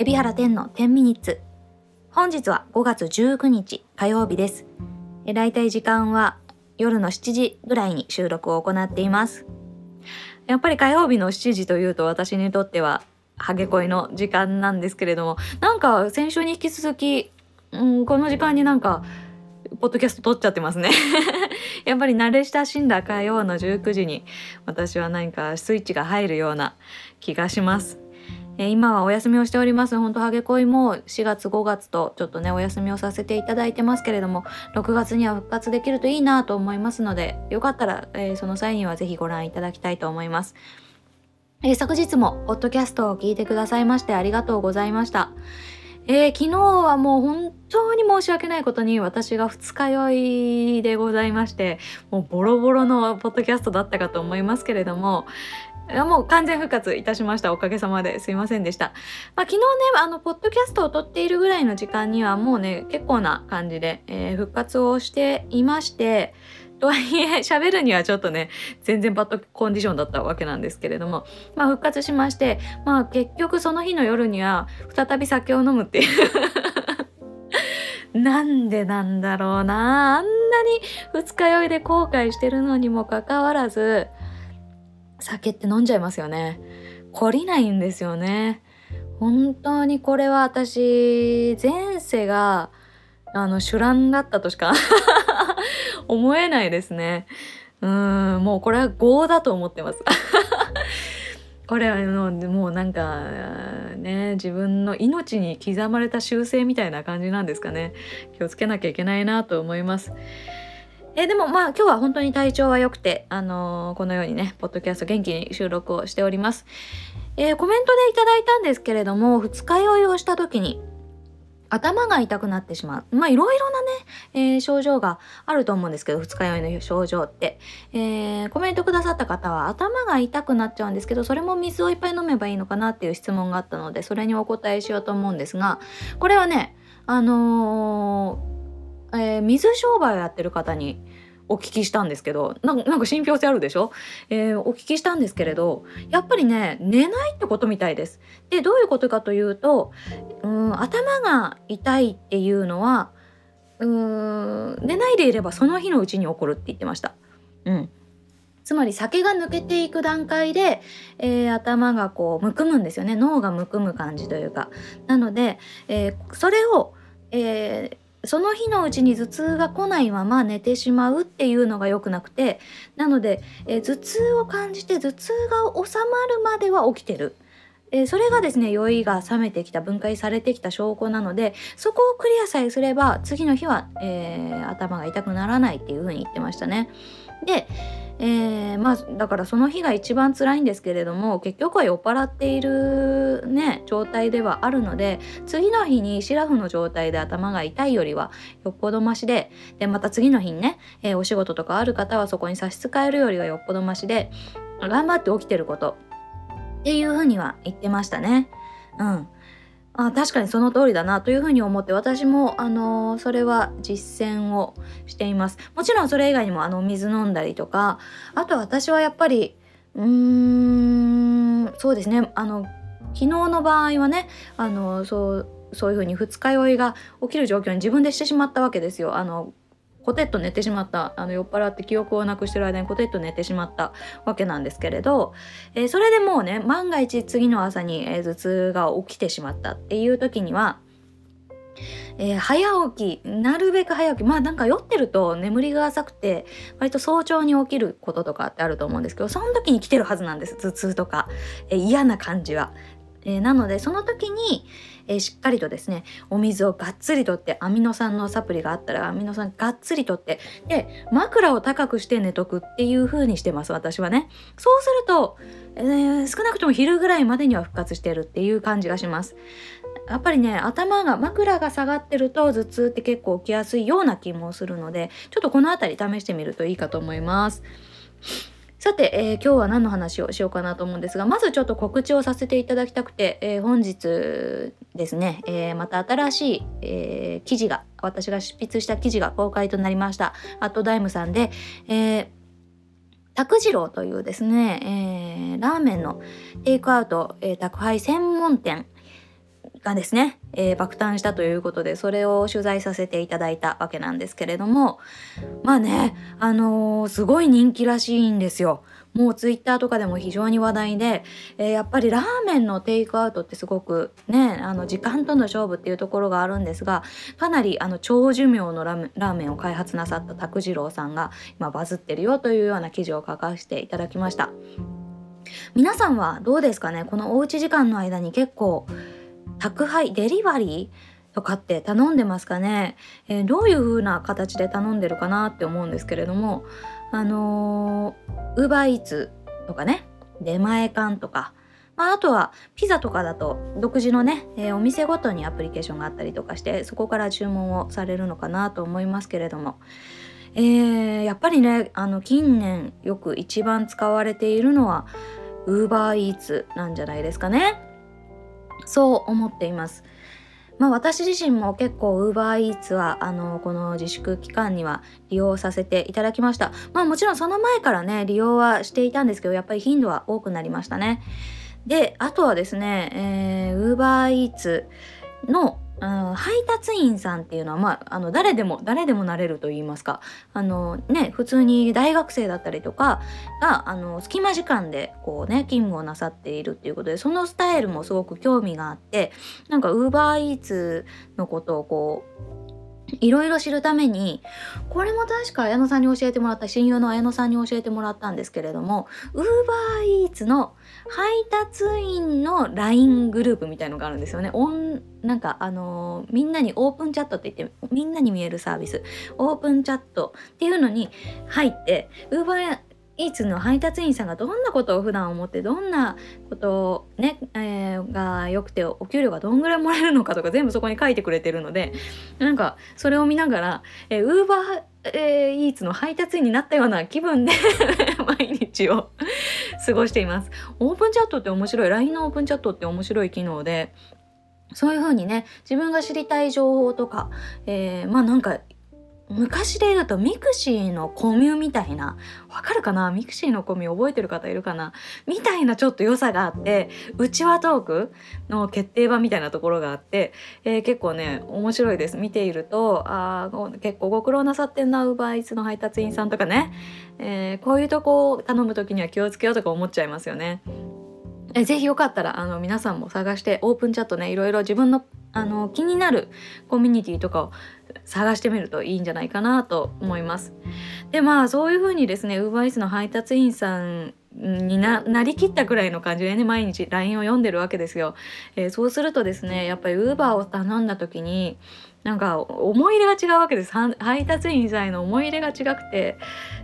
海老原天の10ミニッツ。本日は5月19日火曜日です。え大体時間は夜の7時ぐらいに収録を行っています。やっぱり火曜日の7時というと私にとってはハゲ恋の時間なんですけれどもなんか先週に引き続き、うん、この時間になんかポッドキャスト撮っちゃってますね。やっぱり慣れ親しんだ火曜の19時に私は何かスイッチが入るような気がします。え、今はお休みをしております。本当ハゲ恋も4月5月とちょっとねお休みをさせていただいてますけれども6月には復活できるといいなと思いますのでよかったら、えー、その際にはぜひご覧いただきたいと思います。えー、昨日もポッドキャストを聞いてくださいましてありがとうございました。えー、昨日はもう本当に申し訳ないことに私が二日酔いでございまして、もうボロボロのポッドキャストだったかと思いますけれども、もう完全復活いたしました。おかげさまですいませんでした。まあ、昨日ね、あの、ポッドキャストを撮っているぐらいの時間にはもうね、結構な感じで、えー、復活をしていまして、とはいえ、喋るにはちょっとね、全然バッドコンディションだったわけなんですけれども、まあ復活しまして、まあ結局その日の夜には再び酒を飲むっていう なんでなんだろうなあんなに二日酔いで後悔してるのにもかかわらず、酒って飲んじゃいますよね。懲りないんですよね。本当にこれは私、前世が、あの、酒乱だったとしか 思えないですね。うん、もうこれは業だと思ってます。これはもうなんかね自分の命に刻まれた習性みたいな感じなんですかね気をつけなきゃいけないなと思いますえでもまあ今日は本当に体調は良くて、あのー、このようにね、ポッドキャスト元気に収録をしております。えー、コメントでいただいたんですけれども、二日酔いをした時に、頭が痛くなってしまう。まあいろいろなね、えー、症状があると思うんですけど、二日酔いの症状って。えー、コメントくださった方は頭が痛くなっちゃうんですけど、それも水をいっぱい飲めばいいのかなっていう質問があったので、それにお答えしようと思うんですが、これはね、あのーえ、水商売をやってる方にお聞きしたんですけどなんか信憑性あるでしょ、えー、お聞きしたんですけれどやっぱりね寝ないってことみたいです。でどういうことかというとうん頭が痛いっていうのはうん寝ないでいればその日のうちに起こるって言ってました。うんつまり酒が抜けていく段階で、えー、頭がこうむくむんですよね脳がむくむ感じというかなので、えー、それを、えーその日のうちに頭痛が来ないまま寝てしまうっていうのが良くなくてなので、え頭痛を感じて頭痛が収まるまでは起きてる。えそれがですね酔いが冷めてきた分解されてきた証拠なのでそこをクリアさえすれば次の日は、えー、頭が痛くならないっていう風に言ってましたね。でえー、まあだからその日が一番辛いんですけれども結局は酔っ払っているね状態ではあるので次の日にシラフの状態で頭が痛いよりはよっぽどマシででまた次の日にね、えー、お仕事とかある方はそこに差し支えるよりはよっぽどマシで頑張って起きてることっていうふうには言ってましたね。うんあ確かにその通りだなというふうに思って私も、あのー、それは実践をしていますもちろんそれ以外にもあの水飲んだりとかあと私はやっぱりうーんそうですねあの昨日の場合はねあのそうそういうふうに二日酔いが起きる状況に自分でしてしまったわけですよ。あのコテッと寝てしまったあの酔っ払って記憶をなくしてる間にコテッと寝てしまったわけなんですけれど、えー、それでもうね万が一次の朝に、え、頭痛が起きてしまったっていう時にはえー、早起きなるべく早起きまあなんか酔ってると眠りが浅くて割と早朝に起きることとかってあると思うんですけどその時に来てるはずなんです頭痛とか、えー、嫌な感じは。えー、なのでその時に、えー、しっかりとですねお水をがっつりとってアミノ酸のサプリがあったらアミノ酸がっつりとってで枕を高くして寝とくっていう風にしてます私はね。そうすると、えー、少なくとも昼ぐらいまでには復活してるっていう感じがします。やっぱりね頭が枕が下がってると頭痛って結構起きやすいような気もするのでちょっとこの辺り試してみるといいかと思います。さて、えー、今日は何の話をしようかなと思うんですが、まずちょっと告知をさせていただきたくて、えー、本日ですね、えー、また新しい、え記事が、私が執筆した記事が公開となりました。アットダイムさんで、え拓次郎というですね、えラーメンのテイクアウト、え宅配専門店がですね、えー、爆誕したということでそれを取材させていただいたわけなんですけれどもまあねあのー、すごい人気らしいんですよ。もうツイッターとかでも非常に話題で、えー、やっぱりラーメンのテイクアウトってすごくねあの時間との勝負っていうところがあるんですがかなりあの長寿命のラーメンを開発なさった拓次郎さんが今バズってるよというような記事を書かせていただきました皆さんはどうですかね？このおうち時間の間に結構宅配デリバリーとかって頼んでますかね、えー、どういう風な形で頼んでるかなって思うんですけれどもあのウーバーイーツとかね出前館とか、まあ、あとはピザとかだと独自のね、えー、お店ごとにアプリケーションがあったりとかしてそこから注文をされるのかなと思いますけれども、えー、やっぱりねあの近年よく一番使われているのはウーバーイーツなんじゃないですかね？そう思っています。まあ、私自身も結構 UberEats はあのこの自粛期間には利用させていただきました。まあもちろんその前からね利用はしていたんですけどやっぱり頻度は多くなりましたね。であとはですね、えー、UberEats のうん、配達員さんっていうのは、まあ、あの誰でも誰でもなれると言いますか。あの、ね、普通に大学生だったりとかがあの隙間時間でこう、ね、勤務をなさっているっていうことでそのスタイルもすごく興味があってなんかウーバーイーツのことをこういろいろ知るためにこれも確か綾野さんに教えてもらった親友の綾野さんに教えてもらったんですけれども UberEats の配達員の LINE グループみたいのがあるんですよね。オンなんかあのー、みんなにオープンチャットって言ってみんなに見えるサービスオープンチャットっていうのに入って Uber イーツの配達員さんがどんなことを普段思ってどんなことをね、えー、が良くてお給料がどんぐらいもらえるのかとか全部そこに書いてくれてるのでなんかそれを見ながらえウーバーえー、イーツの配達員になったような気分で 毎日を過ごしています。オープンチャットって面白い。LINE のオープンチャットって面白い機能で、そういう風にね、自分が知りたい情報とか、えー、まあなんか昔で言うとミクシーのコミュみたいなわかるかな？ミクシーのコミュ覚えてる方いるかな？みたいなちょっと良さがあって内輪トークの決定版みたいなところがあって、えー、結構ね面白いです。見ているとあ結構ご苦労なさってんなウーバーイーツの配達員さんとかね、えー、こういうとこを頼む時には気をつけようとか思っちゃいますよね。えぜひよかったらあの皆さんも探してオープンチャットねいろいろ自分のあの気になるコミュニティとかを探してみるといいんじゃないかなと思います。でまあそういうふうにですね UberEats の配達員さんになりきったくらいの感じでね毎日 LINE を読んでるわけですよ。えー、そうするとですねやっぱり Uber を頼んだ時になんか思い入れが違うわけです配達員さんへの思い入れが違くて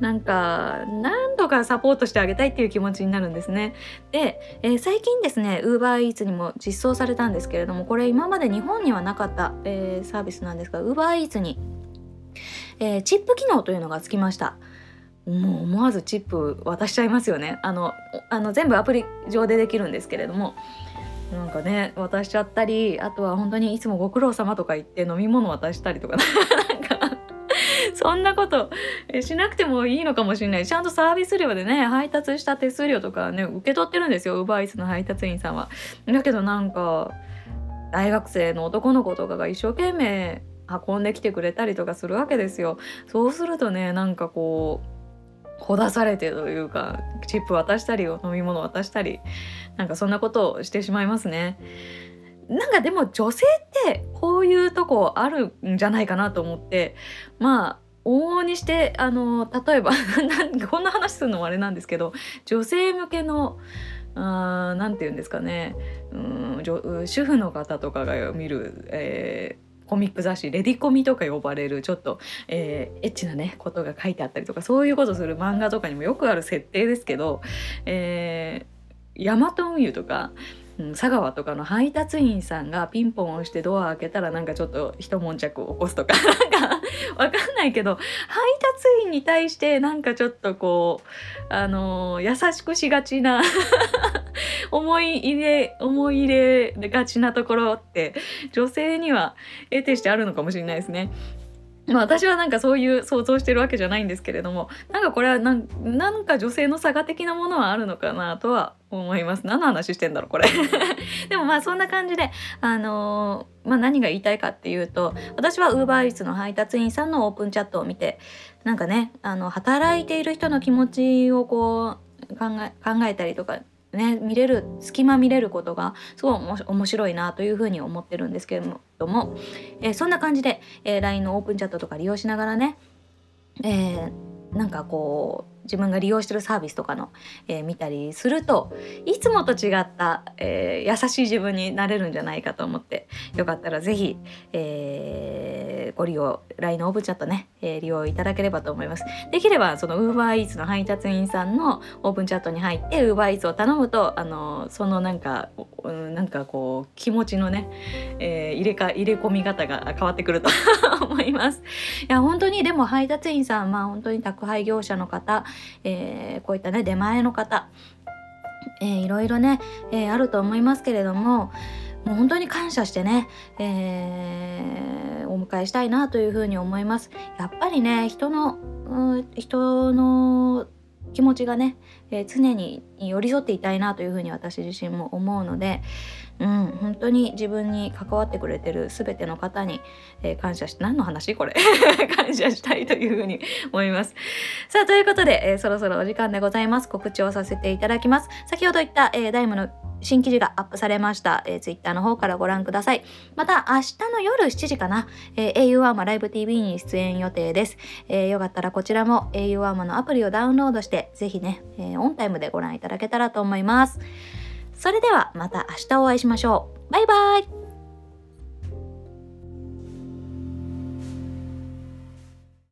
なんか何度かサポートしてあげたいっていう気持ちになるんですね。で、えー、最近ですね UberEats にも実装されたんですけれどもこれ今まで日本にはなかった、えー、サービスなんですが UberEats に、えー、チップ機能というのがつきました。もう思わずチップ渡しちゃいますよねあのあの全部アプリ上でできるんですけれどもなんかね渡しちゃったりあとは本当にいつもご苦労様とか言って飲み物渡したりとか なんかそんなことしなくてもいいのかもしれないちゃんとサービス料でね配達した手数料とかね受け取ってるんですよウーバーイーツの配達員さんは。だけどなんか大学生の男の子とかが一生懸命運んできてくれたりとかするわけですよ。そうするとねなんかこうほだされてというかチップ渡したり飲み物渡したりなんかそんなことをしてしまいますね。なんかでも女性ってこういうとこあるんじゃないかなと思ってまあ往々にしてあの例えば こんな話するのもあれなんですけど女性向けの何て言うんですかね。うん主婦の方とかが見る、えーコミック雑誌レディコミとか呼ばれるちょっと、えー、エッチなねことが書いてあったりとかそういうことする漫画とかにもよくある設定ですけど、えー、ヤマト運輸とかうん、佐川とかの配達員さんがピンポン押してドア開けたらなんかちょっと一悶着を起こすとか なんかわかんないけど配達員に対してなんかちょっとこうあのー、優しくしがちな 思い入れ思い入れがちなところって女性には得てしてあるのかもしれないですね。まあ私はなんかそういう想像してるわけじゃないんですけれどもなんかこれはなんなんか女性の差が的なものはあるのかなとは思います。何の話してんだろうこれ。でもまあそんな感じであのー、まあ何が言いたいかっていうと私は UberEats の配達員さんのオープンチャットを見てなんかねあの働いている人の気持ちをこう考え考えたりとかね見れる隙間見れることがすごい面白いなというふうに思ってるんですけれども、えー、そんな感じで、えー、LINE のオープンチャットとか利用しながらね、えー、なんかこう自分が利用してるサービスとかの、えー、見たりするといつもと違った、えー、優しい自分になれるんじゃないかと思ってよかったら是非、えー、ご利用 LINE のオープンチャットね、え利用いただければと思います。できればその UberEats の配達員さんのオープンチャットに入って UberEats を頼むとあのそのなんか、なんかこう気持ちのね、え入れか入れ込み方が変わってくると 思います。いや本当にでも配達員さんまあ本当に宅配業者の方えー、こういったね出前の方、えー、いろいろね、えー、あると思いますけれどももう本当に感謝してね、えー、お迎えしたいなというふうに思います。やっぱりね人の、人の気持ちがね、えー、常に寄り添っていたいなというふうに私自身も思うので、うん、本当に自分に関わってくれてる全ての方に、えー、感謝して何の話これ？感謝したいというふうに思います。さあということで、えー、そろそろお時間でございます告知をさせていただきます。先ほど言った、えー、ダイムの新記事がアップされました、えー、Twitter の方からご覧ください。また明日の夜7時かな、えー、au アーマライブ TV に出演予定です、えー、よかったらこちらも au アーマのアプリをダウンロードしてぜひね、えー、オンタイムでご覧いただけたらと思います。それではまた明日お会いしましょう。バイバイ